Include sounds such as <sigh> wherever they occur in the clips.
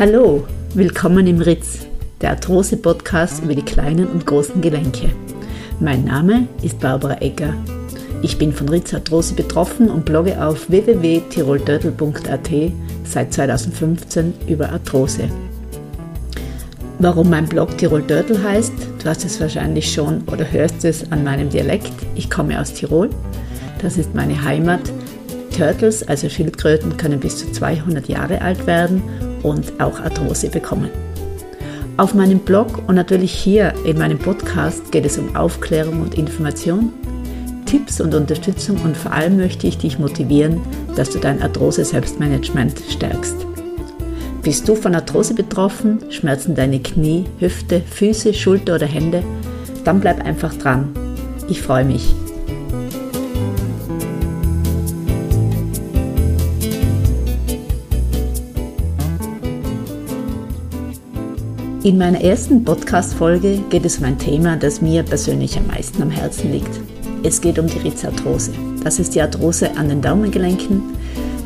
Hallo, willkommen im Ritz, der Arthrose-Podcast über die kleinen und großen Gelenke. Mein Name ist Barbara Egger. Ich bin von Ritz Arthrose betroffen und blogge auf www.tirolturtle.at seit 2015 über Arthrose. Warum mein Blog Tirol Turtle heißt, du hast es wahrscheinlich schon oder hörst es an meinem Dialekt. Ich komme aus Tirol. Das ist meine Heimat. Turtles, also Schildkröten, können bis zu 200 Jahre alt werden und auch Arthrose bekommen. Auf meinem Blog und natürlich hier in meinem Podcast geht es um Aufklärung und Information, Tipps und Unterstützung und vor allem möchte ich dich motivieren, dass du dein Arthrose-Selbstmanagement stärkst. Bist du von Arthrose betroffen? Schmerzen deine Knie, Hüfte, Füße, Schulter oder Hände? Dann bleib einfach dran. Ich freue mich. In meiner ersten Podcast-Folge geht es um ein Thema, das mir persönlich am meisten am Herzen liegt. Es geht um die Rizarthrose. Das ist die Arthrose an den Daumengelenken,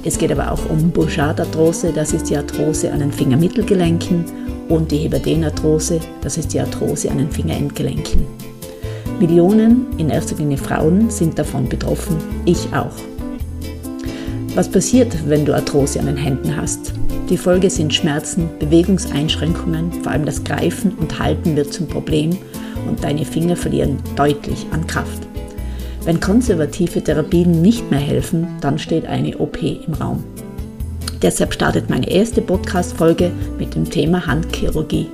es geht aber auch um Bouchard-Arthrose, das ist die Arthrose an den Fingermittelgelenken und die Heberden-Arthrose, das ist die Arthrose an den Fingerendgelenken. Millionen, in erster Linie Frauen, sind davon betroffen, ich auch. Was passiert, wenn du Arthrose an den Händen hast? Die Folge sind Schmerzen, Bewegungseinschränkungen, vor allem das Greifen und Halten wird zum Problem und deine Finger verlieren deutlich an Kraft. Wenn konservative Therapien nicht mehr helfen, dann steht eine OP im Raum. Deshalb startet meine erste Podcast-Folge mit dem Thema Handchirurgie.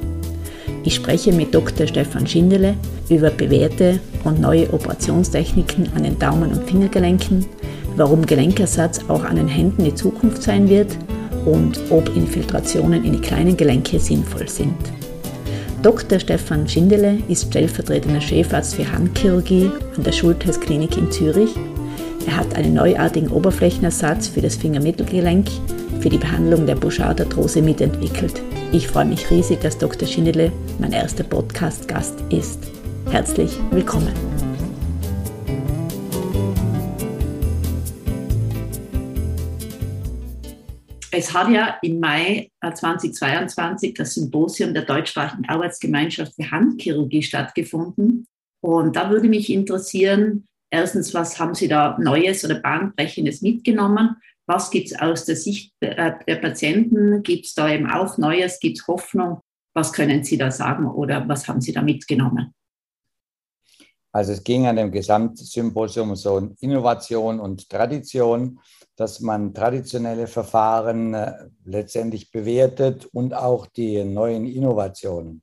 Ich spreche mit Dr. Stefan Schindele über bewährte und neue Operationstechniken an den Daumen- und Fingergelenken, warum Gelenkersatz auch an den Händen die Zukunft sein wird und ob Infiltrationen in die kleinen Gelenke sinnvoll sind. Dr. Stefan Schindele ist stellvertretender Chefarzt für Handchirurgie an der Schulthess Klinik in Zürich. Er hat einen neuartigen Oberflächenersatz für das Fingermittelgelenk für die Behandlung der Bouchard-Arthrose mitentwickelt. Ich freue mich riesig, dass Dr. Schindele mein erster Podcast-Gast ist. Herzlich willkommen. Es hat ja im Mai 2022 das Symposium der deutschsprachigen Arbeitsgemeinschaft für Handchirurgie stattgefunden. Und da würde mich interessieren, erstens, was haben Sie da Neues oder Bahnbrechendes mitgenommen? Was gibt es aus der Sicht der Patienten? Gibt es da eben auch Neues? Gibt es Hoffnung? Was können Sie da sagen oder was haben Sie da mitgenommen? Also es ging an dem Gesamtsymposium so um Innovation und Tradition dass man traditionelle Verfahren äh, letztendlich bewertet und auch die neuen Innovationen.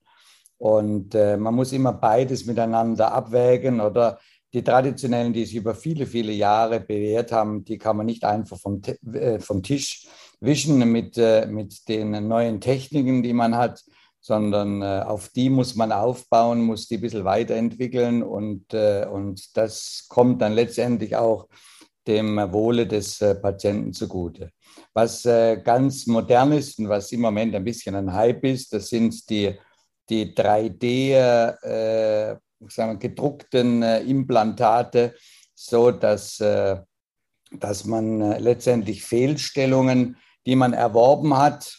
Und äh, man muss immer beides miteinander abwägen oder die traditionellen, die sich über viele, viele Jahre bewährt haben, die kann man nicht einfach vom, äh, vom Tisch wischen mit, mit den neuen Techniken, die man hat, sondern äh, auf die muss man aufbauen, muss die ein bisschen weiterentwickeln und, äh, und das kommt dann letztendlich auch dem Wohle des äh, Patienten zugute. Was äh, ganz modern ist und was im Moment ein bisschen ein Hype ist, das sind die, die 3D äh, sagen wir, gedruckten äh, Implantate, so dass, äh, dass man äh, letztendlich Fehlstellungen, die man erworben hat,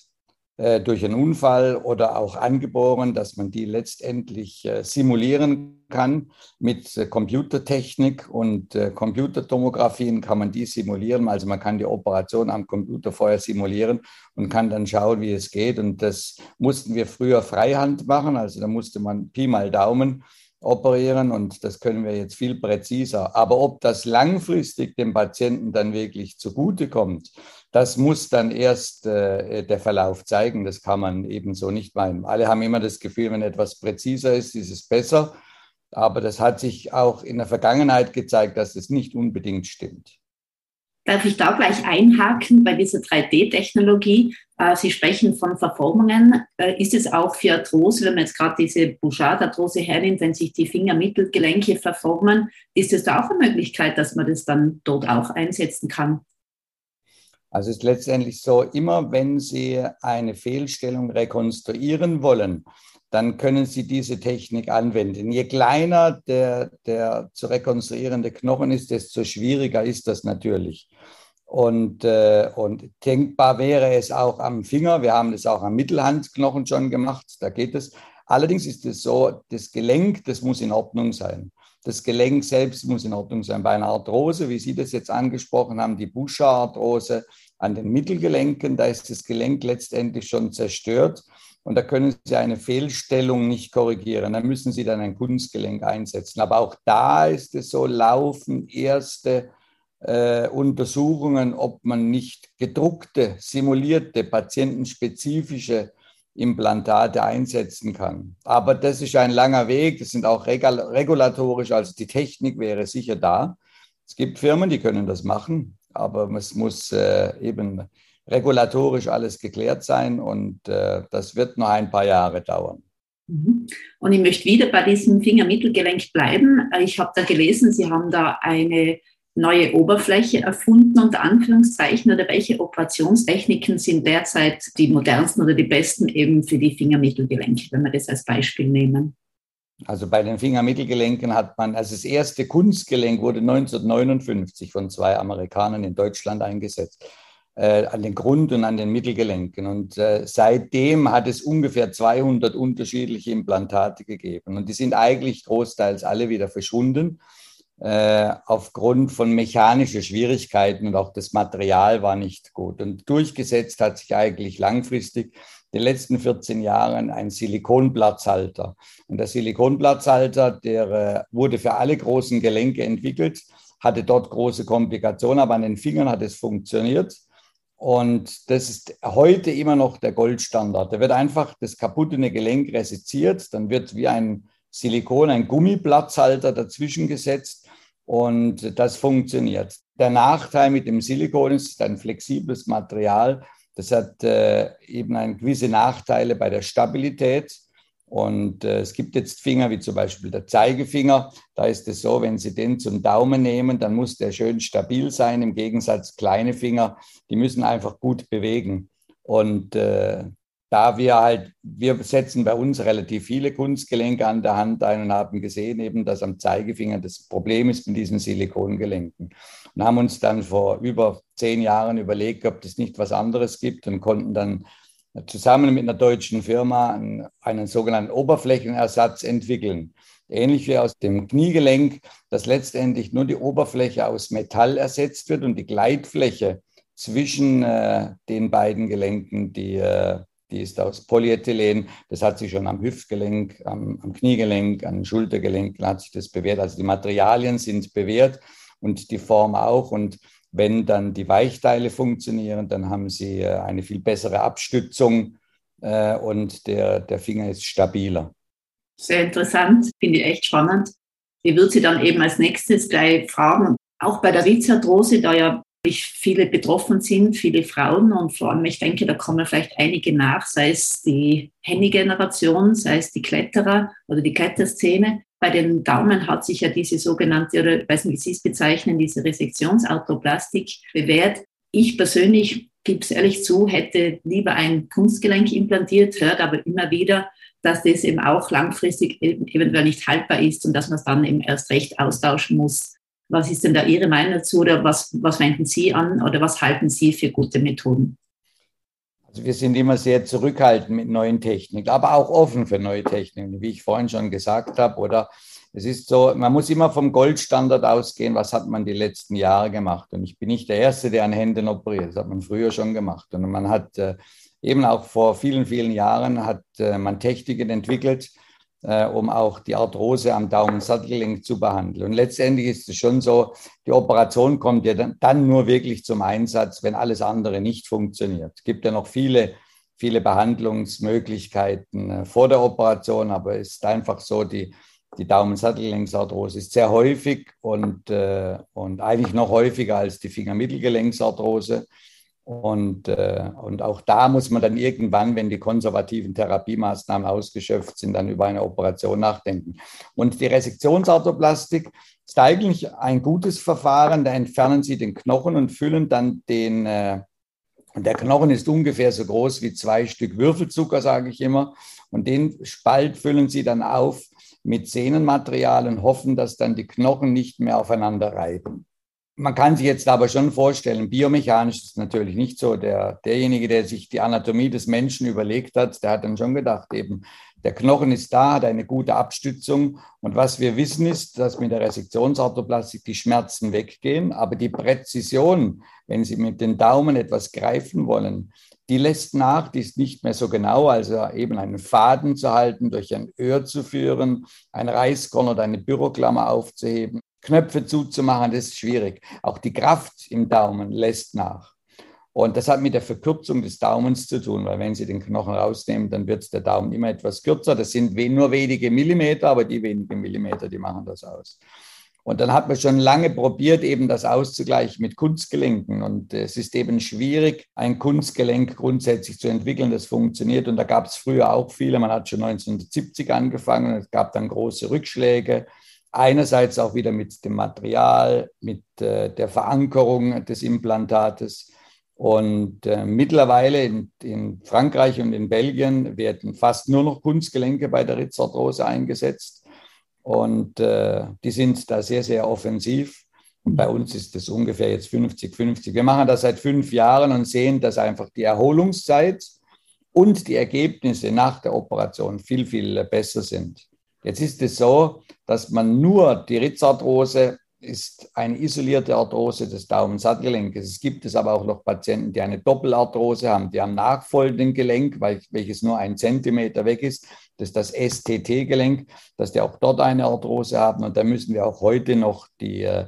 äh, durch einen Unfall oder auch angeboren, dass man die letztendlich äh, simulieren kann. Mit äh, Computertechnik und Computertomographien kann man die simulieren. Also man kann die Operation am Computer vorher simulieren und kann dann schauen, wie es geht. Und das mussten wir früher freihand machen. Also da musste man Pi mal Daumen operieren und das können wir jetzt viel präziser. Aber ob das langfristig dem Patienten dann wirklich zugutekommt, das muss dann erst äh, der Verlauf zeigen. Das kann man eben so nicht meinen. Alle haben immer das Gefühl, wenn etwas präziser ist, ist es besser. Aber das hat sich auch in der Vergangenheit gezeigt, dass das nicht unbedingt stimmt. Darf ich da gleich einhaken bei dieser 3D-Technologie? Äh, Sie sprechen von Verformungen. Äh, ist es auch für Arthrose, wenn man jetzt gerade diese Bouchard-Arthrose hernimmt, wenn sich die Fingermittelgelenke verformen, ist es da auch eine Möglichkeit, dass man das dann dort auch einsetzen kann? Also es ist letztendlich so, immer wenn Sie eine Fehlstellung rekonstruieren wollen, dann können Sie diese Technik anwenden. Je kleiner der, der zu rekonstruierende Knochen ist, desto schwieriger ist das natürlich. Und, äh, und denkbar wäre es auch am Finger. Wir haben das auch am Mittelhandknochen schon gemacht. Da geht es. Allerdings ist es so, das Gelenk, das muss in Ordnung sein. Das Gelenk selbst muss in Ordnung sein. Bei einer Arthrose, wie Sie das jetzt angesprochen haben, die Buscher-Arthrose an den Mittelgelenken, da ist das Gelenk letztendlich schon zerstört. Und da können Sie eine Fehlstellung nicht korrigieren. Da müssen Sie dann ein Kunstgelenk einsetzen. Aber auch da ist es so, laufen erste äh, Untersuchungen, ob man nicht gedruckte, simulierte, patientenspezifische Implantate einsetzen kann. Aber das ist ein langer Weg, das sind auch regulatorisch, also die Technik wäre sicher da. Es gibt Firmen, die können das machen, aber es muss äh, eben regulatorisch alles geklärt sein und äh, das wird noch ein paar Jahre dauern. Mhm. Und ich möchte wieder bei diesem Fingermittelgelenk bleiben. Ich habe da gelesen, Sie haben da eine neue Oberfläche erfunden, unter Anführungszeichen, oder welche Operationstechniken sind derzeit die modernsten oder die besten eben für die Fingermittelgelenke, wenn wir das als Beispiel nehmen? Also bei den Fingermittelgelenken hat man, also das erste Kunstgelenk wurde 1959 von zwei Amerikanern in Deutschland eingesetzt, äh, an den Grund- und an den Mittelgelenken. Und äh, seitdem hat es ungefähr 200 unterschiedliche Implantate gegeben. Und die sind eigentlich großteils alle wieder verschwunden äh, aufgrund von mechanischen Schwierigkeiten und auch das Material war nicht gut. Und durchgesetzt hat sich eigentlich langfristig in den letzten 14 Jahren ein Silikonplatzhalter. Und der Silikonplatzhalter, der äh, wurde für alle großen Gelenke entwickelt, hatte dort große Komplikationen, aber an den Fingern hat es funktioniert. Und das ist heute immer noch der Goldstandard. Da wird einfach das kaputte Gelenk resiziert, dann wird wie ein Silikon, ein Gummiplatzhalter dazwischen gesetzt und das funktioniert. Der Nachteil mit dem Silikon ist ein flexibles Material. Das hat äh, eben eine gewisse Nachteile bei der Stabilität. Und äh, es gibt jetzt Finger, wie zum Beispiel der Zeigefinger. Da ist es so, wenn Sie den zum Daumen nehmen, dann muss der schön stabil sein. Im Gegensatz kleine Finger, die müssen einfach gut bewegen. Und äh, da wir halt, wir setzen bei uns relativ viele Kunstgelenke an der Hand ein und haben gesehen eben, dass am Zeigefinger das Problem ist mit diesen Silikongelenken. Und haben uns dann vor über zehn Jahren überlegt, ob es nicht was anderes gibt und konnten dann zusammen mit einer deutschen Firma einen, einen sogenannten Oberflächenersatz entwickeln. Ähnlich wie aus dem Kniegelenk, dass letztendlich nur die Oberfläche aus Metall ersetzt wird und die Gleitfläche zwischen äh, den beiden Gelenken, die äh, die ist aus Polyethylen. Das hat sich schon am Hüftgelenk, am, am Kniegelenk, am Schultergelenk hat sich das bewährt. Also die Materialien sind bewährt und die Form auch. Und wenn dann die Weichteile funktionieren, dann haben sie äh, eine viel bessere Abstützung äh, und der, der Finger ist stabiler. Sehr interessant, finde ich echt spannend. Ich würde Sie dann eben als nächstes gleich fragen, auch bei der Rizarthrose, da ja viele betroffen sind, viele Frauen und vor allem, ich denke, da kommen vielleicht einige nach, sei es die Henny-Generation, sei es die Kletterer oder die Kletterszene. Bei den Daumen hat sich ja diese sogenannte, oder ich weiß nicht, wie Sie es bezeichnen, diese Resektionsarthroplastik bewährt. Ich persönlich, gebe es ehrlich zu, hätte lieber ein Kunstgelenk implantiert, hört aber immer wieder, dass das eben auch langfristig eventuell nicht haltbar ist und dass man es dann eben erst recht austauschen muss. Was ist denn da Ihre Meinung dazu oder was, was wenden Sie an oder was halten Sie für gute Methoden? Also wir sind immer sehr zurückhaltend mit neuen Techniken, aber auch offen für neue Techniken, wie ich vorhin schon gesagt habe. Oder es ist so, man muss immer vom Goldstandard ausgehen, was hat man die letzten Jahre gemacht. Und ich bin nicht der Erste, der an Händen operiert. Das hat man früher schon gemacht. Und man hat äh, eben auch vor vielen, vielen Jahren hat äh, man Techniken entwickelt, äh, um auch die Arthrose am Daumensattelgelenk zu behandeln. Und letztendlich ist es schon so, die Operation kommt ja dann, dann nur wirklich zum Einsatz, wenn alles andere nicht funktioniert. Es gibt ja noch viele, viele Behandlungsmöglichkeiten äh, vor der Operation, aber es ist einfach so, die, die Daumensattelgelenksarthrose ist sehr häufig und, äh, und eigentlich noch häufiger als die Fingermittelgelenksarthrose. Und, äh, und auch da muss man dann irgendwann, wenn die konservativen Therapiemaßnahmen ausgeschöpft sind, dann über eine Operation nachdenken. Und die Resektionsarthroplastik ist eigentlich ein gutes Verfahren. Da entfernen Sie den Knochen und füllen dann den, äh, und der Knochen ist ungefähr so groß wie zwei Stück Würfelzucker, sage ich immer. Und den Spalt füllen Sie dann auf mit Sehnenmaterial und hoffen, dass dann die Knochen nicht mehr aufeinander reiben. Man kann sich jetzt aber schon vorstellen, biomechanisch ist es natürlich nicht so. Der, derjenige, der sich die Anatomie des Menschen überlegt hat, der hat dann schon gedacht, eben, der Knochen ist da, hat eine gute Abstützung. Und was wir wissen ist, dass mit der Resektionsorthoplastik die Schmerzen weggehen, aber die Präzision, wenn Sie mit den Daumen etwas greifen wollen, die lässt nach, die ist nicht mehr so genau, also eben einen Faden zu halten, durch ein Öhr zu führen, ein Reißkorn oder eine Büroklammer aufzuheben. Knöpfe zuzumachen, das ist schwierig. Auch die Kraft im Daumen lässt nach. Und das hat mit der Verkürzung des Daumens zu tun, weil wenn Sie den Knochen rausnehmen, dann wird der Daumen immer etwas kürzer. Das sind nur wenige Millimeter, aber die wenigen Millimeter, die machen das aus. Und dann hat man schon lange probiert, eben das auszugleichen mit Kunstgelenken. Und es ist eben schwierig, ein Kunstgelenk grundsätzlich zu entwickeln, das funktioniert. Und da gab es früher auch viele. Man hat schon 1970 angefangen. Es gab dann große Rückschläge einerseits auch wieder mit dem Material, mit äh, der Verankerung des Implantates. Und äh, mittlerweile in, in, Frankreich und in Belgien werden fast nur noch Kunstgelenke bei der Ritzarthrose eingesetzt. Und äh, die sind da sehr, sehr offensiv. Und bei uns ist das ungefähr jetzt 50-50. Wir machen das seit fünf Jahren und sehen, dass einfach die Erholungszeit und die Ergebnisse nach der Operation viel, viel besser sind. Jetzt ist es so, dass man nur die Ritzarthrose ist eine isolierte Arthrose des Daumensattelgelenkes. Es gibt es aber auch noch Patienten, die eine Doppelarthrose haben, die am nachfolgenden Gelenk, welches nur ein Zentimeter weg ist, das ist das STT-Gelenk, dass die auch dort eine Arthrose haben. Und da müssen wir auch heute noch die, äh,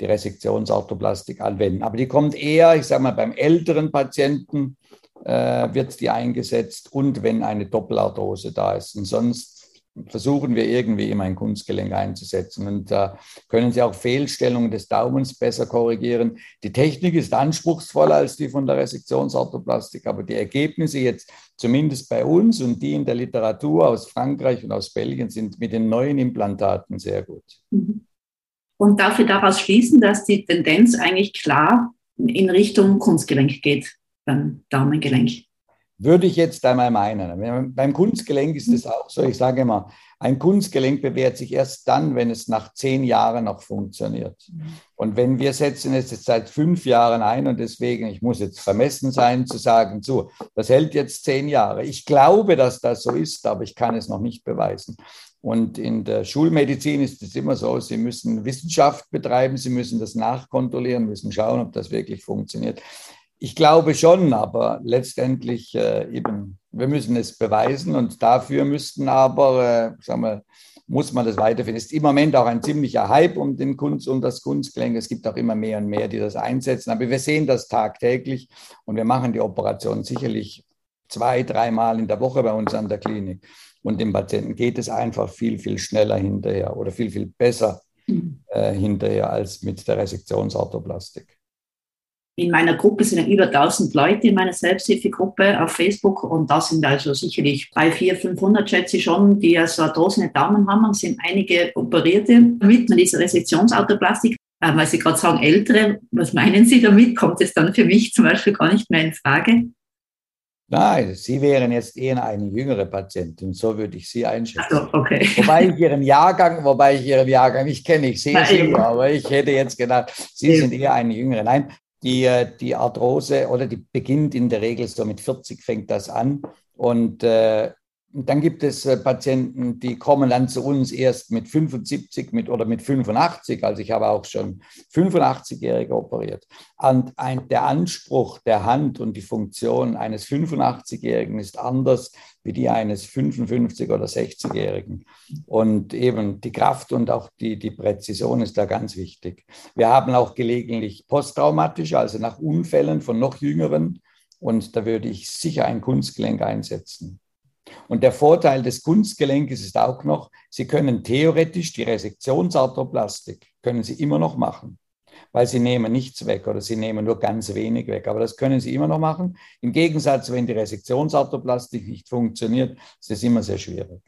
die Resektionsarthroplastik anwenden. Aber die kommt eher, ich sage mal, beim älteren Patienten äh, wird die eingesetzt und wenn eine Doppelarthrose da ist. Und sonst versuchen wir irgendwie immer ein Kunstgelenk einzusetzen. Und da können Sie auch Fehlstellungen des Daumens besser korrigieren. Die Technik ist anspruchsvoller als die von der Resektionsorthoplastik, aber die Ergebnisse jetzt zumindest bei uns und die in der Literatur aus Frankreich und aus Belgien sind mit den neuen Implantaten sehr gut. Mhm. Und darf ich daraus schließen, dass die Tendenz eigentlich klar in Richtung Kunstgelenk geht beim Daumengelenk? Würde ich jetzt einmal meinen. Beim Kunstgelenk ist es auch so, ich sage immer, ein Kunstgelenk bewährt sich erst dann, wenn es nach zehn Jahren noch funktioniert. Und wenn wir setzen es jetzt seit fünf Jahren ein und deswegen, ich muss jetzt vermessen sein zu sagen, so, das hält jetzt zehn Jahre. Ich glaube, dass das so ist, aber ich kann es noch nicht beweisen. Und in der Schulmedizin ist es immer so, Sie müssen Wissenschaft betreiben, Sie müssen das nachkontrollieren, müssen schauen, ob das wirklich funktioniert. Ich glaube schon, aber letztendlich äh, eben, wir müssen es beweisen und dafür müssten aber, äh, sagen wir, muss man das weiterfinden. Es ist im Moment auch ein ziemlicher Hype um den Kunst, um das Kunstgelenk. Es gibt auch immer mehr und mehr, die das einsetzen. Aber wir sehen das tagtäglich und wir machen die Operation sicherlich zwei, dreimal in der Woche bei uns an der Klinik. Und dem Patienten geht es einfach viel, viel schneller hinterher oder viel, viel besser mhm. äh, hinterher als mit der Resektionsorthoplastik in meiner Gruppe sind ja über 1000 Leute in meiner Selbsthilfegruppe auf Facebook und da sind also sicherlich 3, 4, 500 schätze ich schon, die also arthrosene Daumen haben und sind einige Operierte mit dieser Resektionsautoplastik. Äh, weil Sie gerade sagen, Ältere, was meinen Sie damit? Kommt es dann für mich zum Beispiel gar nicht mehr in Frage? Nein, Sie wären jetzt eher eine jüngere Patientin, so würde ich Sie einschätzen. Also, okay. Wobei ich Ihren Jahrgang, wobei ich Ihren Jahrgang nicht kenne, ich sehe Sie, aber ich hätte jetzt gedacht, Sie sind eher eine jüngere. Nein, die, die Arthrose oder die beginnt in der Regel so mit 40 fängt das an. Und äh, dann gibt es äh, Patienten, die kommen dann zu uns erst mit 75 mit, oder mit 85. Also ich habe auch schon 85-Jährige operiert. Und ein, der Anspruch der Hand und die Funktion eines 85-Jährigen ist anders wie die eines 55- oder 60-Jährigen. Und eben die Kraft und auch die, die Präzision ist da ganz wichtig. Wir haben auch gelegentlich posttraumatische, also nach Unfällen von noch Jüngeren. Und da würde ich sicher ein Kunstgelenk einsetzen. Und der Vorteil des Kunstgelenkes ist auch noch, Sie können theoretisch die Resektionsarthroplastik, können Sie immer noch machen, weil Sie nehmen nichts weg oder Sie nehmen nur ganz wenig weg. Aber das können Sie immer noch machen. Im Gegensatz, wenn die Resektionsarthroplastik nicht funktioniert, ist es immer sehr schwierig.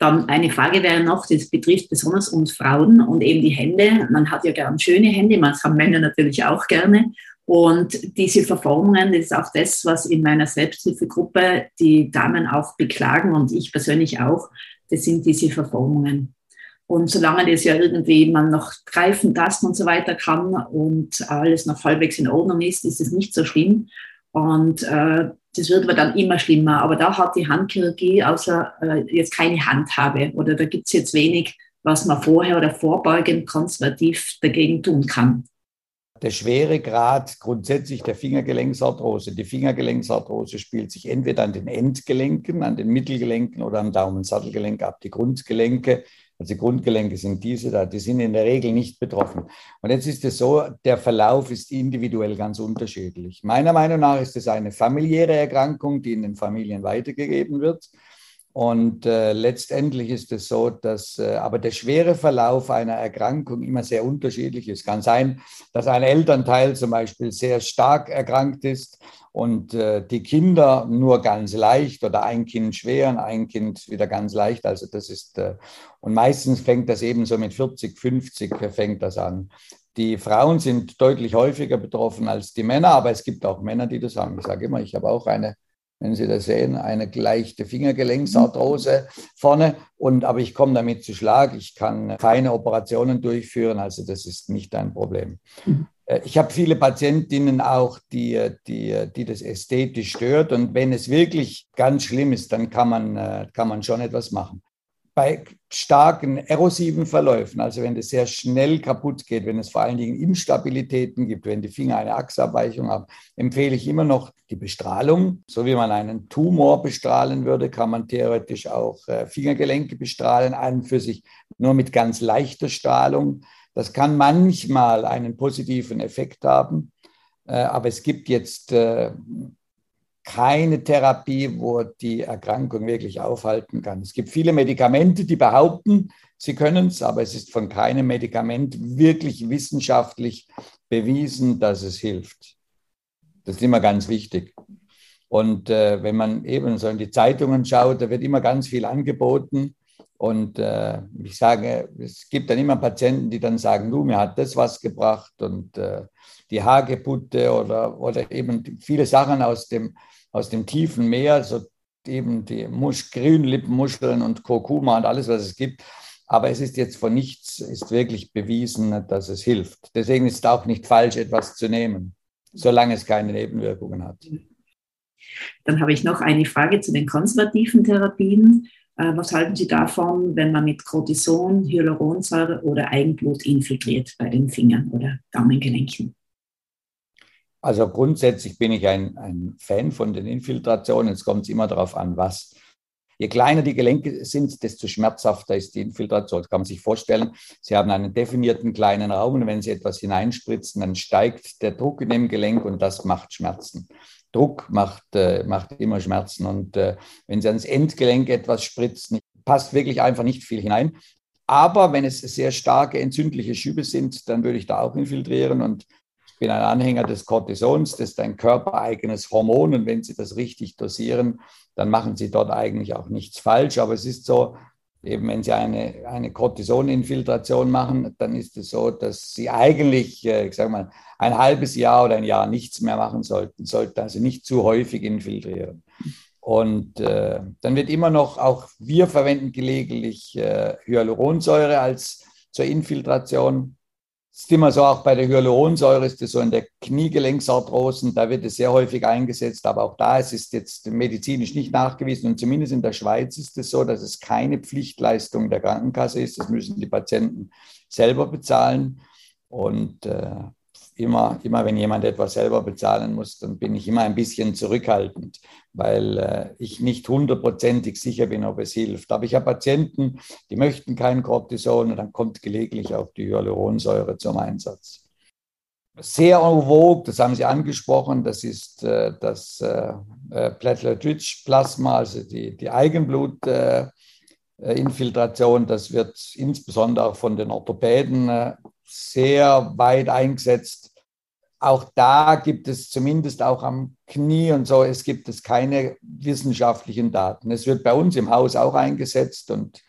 Dann eine Frage wäre noch, das betrifft besonders uns Frauen und eben die Hände. Man hat ja gern schöne Hände, man haben Männer natürlich auch gerne. Und diese Verformungen, das ist auch das, was in meiner Selbsthilfegruppe die Damen auch beklagen und ich persönlich auch, das sind diese Verformungen. Und solange das ja irgendwie man noch greifen, tasten und so weiter kann und alles noch halbwegs in Ordnung ist, ist es nicht so schlimm. Und äh, das wird aber dann immer schlimmer. Aber da hat die Handchirurgie außer äh, jetzt keine Handhabe oder da gibt es jetzt wenig, was man vorher oder vorbeugend konservativ dagegen tun kann. Der schwere Grad grundsätzlich der Fingergelenksarthrose. Die Fingergelenksarthrose spielt sich entweder an den Endgelenken, an den Mittelgelenken oder am Daumensattelgelenk ab. Die Grundgelenke also Grundgelenke sind diese da, die sind in der Regel nicht betroffen. Und jetzt ist es so, der Verlauf ist individuell ganz unterschiedlich. Meiner Meinung nach ist es eine familiäre Erkrankung, die in den Familien weitergegeben wird. Und äh, letztendlich ist es so, dass äh, aber der schwere Verlauf einer Erkrankung immer sehr unterschiedlich ist. Kann sein, dass ein Elternteil zum Beispiel sehr stark erkrankt ist und äh, die Kinder nur ganz leicht oder ein Kind schwer und ein Kind wieder ganz leicht. Also das ist, äh, und meistens fängt das eben so mit 40, 50 fängt das an. Die Frauen sind deutlich häufiger betroffen als die Männer, aber es gibt auch Männer, die das haben. Ich sage immer, ich habe auch eine, wenn Sie das sehen, eine gleiche Fingergelenksarthrose vorne. Und, aber ich komme damit zu Schlag. Ich kann keine Operationen durchführen, also das ist nicht ein Problem. Mhm. Äh, ich habe viele Patientinnen auch, die, die, die das ästhetisch stört. Und wenn es wirklich ganz schlimm ist, dann kann man, äh, kann man schon etwas machen. Bei starken erosiven Verläufen, also wenn es sehr schnell kaputt geht, wenn es vor allen Dingen Instabilitäten gibt, wenn die Finger eine Achsabweichung haben, empfehle ich immer noch die Bestrahlung. So wie man einen Tumor bestrahlen würde, kann man theoretisch auch äh, Fingergelenke bestrahlen, an für sich nur mit ganz leichter Strahlung. Das kann manchmal einen positiven Effekt haben, äh, aber es gibt jetzt äh, keine Therapie, wo die Erkrankung wirklich aufhalten kann. Es gibt viele Medikamente, die behaupten, sie können es, aber es ist von keinem Medikament wirklich wissenschaftlich bewiesen, dass es hilft. Das ist immer ganz wichtig. Und äh, wenn man eben so in die Zeitungen schaut, da wird immer ganz viel angeboten. Und äh, ich sage, es gibt dann immer Patienten, die dann sagen, du, mir hat das was gebracht und äh, die Hagebutte oder, oder eben viele Sachen aus dem, aus dem tiefen Meer, so eben die Musch, Grünlippenmuscheln und Kurkuma und alles, was es gibt. Aber es ist jetzt von nichts, ist wirklich bewiesen, dass es hilft. Deswegen ist es auch nicht falsch, etwas zu nehmen, solange es keine Nebenwirkungen hat. Dann habe ich noch eine Frage zu den konservativen Therapien. Äh, was halten Sie davon, wenn man mit Cortison, Hyaluronsäure oder Eigenblut infiltriert bei den Fingern oder Daumengelenken? Also grundsätzlich bin ich ein, ein Fan von den Infiltrationen. Es kommt immer darauf an, was. Je kleiner die Gelenke sind, desto schmerzhafter ist die Infiltration. Das kann man sich vorstellen. Sie haben einen definierten kleinen Raum und wenn Sie etwas hineinspritzen, dann steigt der Druck in dem Gelenk und das macht Schmerzen. Druck macht, äh, macht immer Schmerzen. Und äh, wenn Sie ans Endgelenk etwas spritzen, passt wirklich einfach nicht viel hinein. Aber wenn es sehr starke entzündliche Schübe sind, dann würde ich da auch infiltrieren. Und bin ein Anhänger des Cortisons, das ist ein körpereigenes Hormon. Und wenn Sie das richtig dosieren, dann machen Sie dort eigentlich auch nichts falsch. Aber es ist so, eben wenn Sie eine, eine Cortisoninfiltration machen, dann ist es so, dass Sie eigentlich, äh, ich sage mal, ein halbes Jahr oder ein Jahr nichts mehr machen sollten, sollten also nicht zu häufig infiltrieren. Und äh, dann wird immer noch, auch wir verwenden gelegentlich äh, Hyaluronsäure als zur Infiltration. Es ist immer so, auch bei der Hyaluronsäure ist es so in der Kniegelenksarthrosen, da wird es sehr häufig eingesetzt, aber auch da ist es jetzt medizinisch nicht nachgewiesen und zumindest in der Schweiz ist es so, dass es keine Pflichtleistung der Krankenkasse ist. Das müssen die Patienten selber bezahlen. Und äh, immer, immer wenn jemand etwas selber bezahlen muss, dann bin ich immer ein bisschen zurückhaltend, weil äh, ich nicht hundertprozentig sicher bin, ob es hilft. Aber ich habe Patienten, die möchten kein Cortison und dann kommt gelegentlich auch die Hyaluronsäure zum Einsatz. Sehr en vogue, das haben Sie angesprochen, das ist äh, das äh, äh Platelet-Rich Plasma, also die, die Eigenblutinfiltration. das wird insbesondere auch von den Orthopäden äh, sehr weit eingesetzt auch da gibt es zumindest auch am Knie und so, es gibt es keine wissenschaftlichen Daten. Es wird bei uns im Haus auch eingesetzt und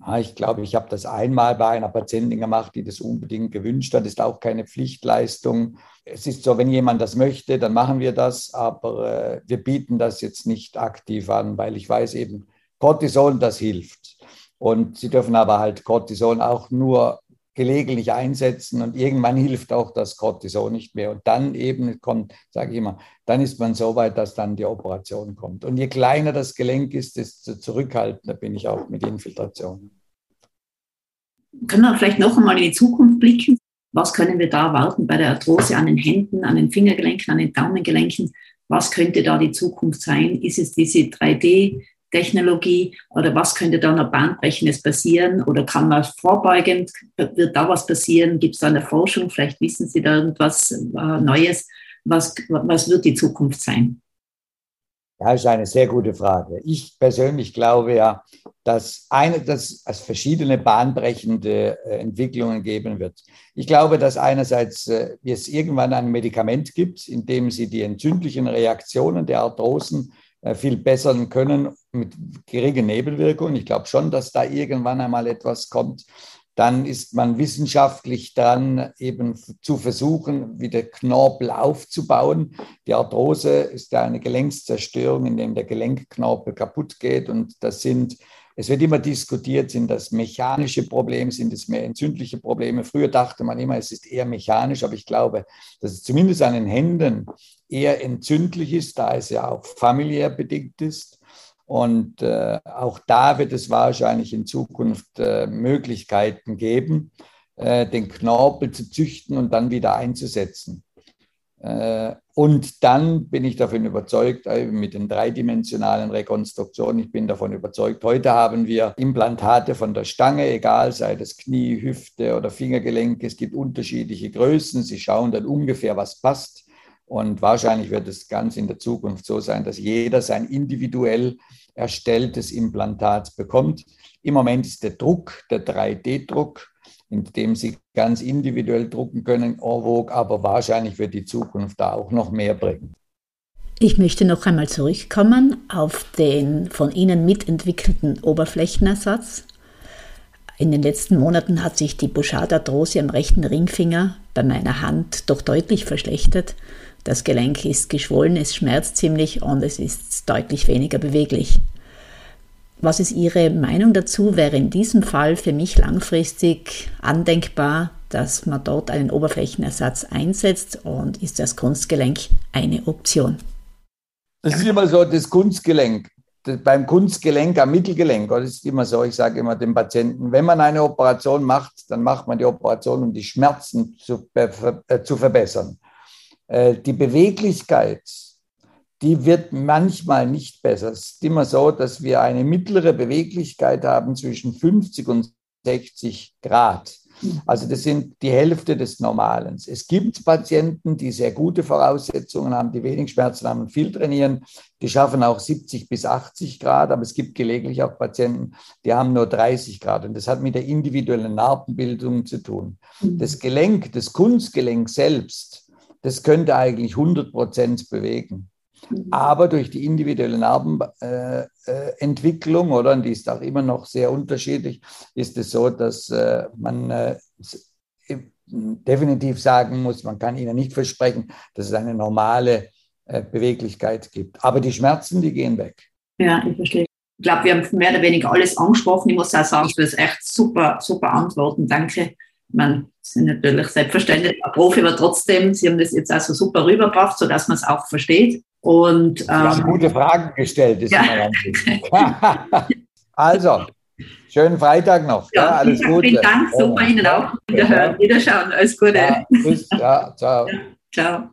ah, ich glaube, ich habe das einmal bei einer Patientin gemacht, die das unbedingt gewünscht hat. Ist auch keine Pflichtleistung. Es ist so, wenn jemand das möchte, dann machen wir das, aber äh, wir bieten das jetzt nicht aktiv an, weil ich weiß eben, Cortison, das hilft. Und sie dürfen aber halt Cortison auch nur gelegentlich einsetzen und irgendwann hilft auch das Cortison nicht mehr. Und dann eben kommt, sage ich immer, dann ist man so weit, dass dann die Operation kommt. Und je kleiner das Gelenk ist, desto zurückhaltender bin ich auch mit Infiltration. Können wir vielleicht noch einmal in die Zukunft blicken? Was können wir da erwarten bei der Arthrose an den Händen, an den Fingergelenken, an den Daumengelenken? Was könnte da die Zukunft sein? Ist es diese 3D? Technologie oder was könnte da noch bahnbrechendes passieren oder kann man vorbeugend, wird da was passieren? Gibt es da eine Forschung? Vielleicht wissen Sie da irgendwas äh, Neues. Was, was wird die Zukunft sein? Ja, ist eine sehr gute Frage. Ich persönlich glaube ja, dass, eine, dass es verschiedene bahnbrechende äh, Entwicklungen geben wird. Ich glaube, dass einerseits äh, es irgendwann ein Medikament gibt, in dem sie die entzündlichen Reaktionen der Arthrosen viel bessern können mit geringen Nebelwirkungen. Ich glaube schon, dass da irgendwann einmal etwas kommt. Dann ist man wissenschaftlich dran, eben zu versuchen, wieder Knorpel aufzubauen. Die Arthrose ist ja eine Gelenkszerstörung, in dem der Gelenkknorpel kaputt geht. Und das sind, es wird immer diskutiert, sind das mechanische Probleme, sind es mehr entzündliche Probleme. Früher dachte man immer, es ist eher mechanisch, aber ich glaube, dass es zumindest an den Händen eher entzündlich ist, da es ja auch familiär bedingt ist. Und äh, auch da wird es wahrscheinlich in Zukunft äh, Möglichkeiten geben, äh, den Knorpel zu züchten und dann wieder einzusetzen. Äh, und dann bin ich davon überzeugt, äh, mit den dreidimensionalen Rekonstruktionen, ich bin davon überzeugt, heute haben wir Implantate von der Stange, egal sei das Knie, Hüfte oder Fingergelenk, es gibt unterschiedliche Größen, sie schauen dann ungefähr, was passt und wahrscheinlich wird es ganz in der Zukunft so sein, dass jeder sein individuell erstelltes Implantat bekommt. Im Moment ist der Druck, der 3D-Druck, in dem Sie ganz individuell drucken können, en vogue, aber wahrscheinlich wird die Zukunft da auch noch mehr bringen. Ich möchte noch einmal zurückkommen auf den von Ihnen mitentwickelten Oberflächenersatz. In den letzten Monaten hat sich die Bouchard-Arthrose am rechten Ringfinger bei meiner Hand doch deutlich verschlechtert das Gelenk ist geschwollen, es schmerzt ziemlich und es ist deutlich weniger beweglich. Was ist Ihre Meinung dazu? Wäre in diesem Fall für mich langfristig andenkbar, dass man dort einen Oberflächenersatz einsetzt und ist das Kunstgelenk eine Option? Das ist immer so, das Kunstgelenk. beim Kunstgelenk am Mittelgelenk, das ist immer so, ich sage immer dem Patienten, wenn man eine Operation macht, dann macht man die Operation, um die Schmerzen zu, äh, zu verbessern. Äh, die Beweglichkeit, die wird manchmal nicht besser. Es ist immer so, dass wir eine mittlere Beweglichkeit haben zwischen 50 und 60 Grad. Also das sind die Hälfte des Normalen. Es gibt Patienten, die sehr gute Voraussetzungen haben, die wenig Schmerzen haben und viel trainieren. Die schaffen auch 70 bis 80 Grad, aber es gibt gelegentlich auch Patienten, die haben nur 30 Grad. Und das hat mit der individuellen Narbenbildung zu tun. Mhm. Das Gelenk, das Kunstgelenk selbst, das könnte eigentlich 100 Prozent bewegen. Mhm. Aber durch die individuelle Narbenentwicklung, äh, äh, oder, und die ist auch immer noch sehr unterschiedlich, ist es so, dass äh, man äh, definitiv sagen muss, man kann Ihnen nicht versprechen, dass es eine normale äh, Beweglichkeit gibt. Aber die Schmerzen, die gehen weg. Ja, ich verstehe. Ich glaube, wir haben mehr oder weniger alles angesprochen. Ich muss auch sagen, das ist echt super, super Antworten. Danke man sind natürlich selbstverständlich ein Profi, aber trotzdem, Sie haben das jetzt also super rübergebracht, sodass man es auch versteht. Und, ähm, Sie haben ähm, gute Fragen gestellt. Ist ja. <laughs> also, schönen Freitag noch. Ja, ja alles Gute. Vielen Dank, super Ihnen auch. Wiederhören, Wiederschauen, alles Gute. Ja, tschüss, ja, ciao. ciao.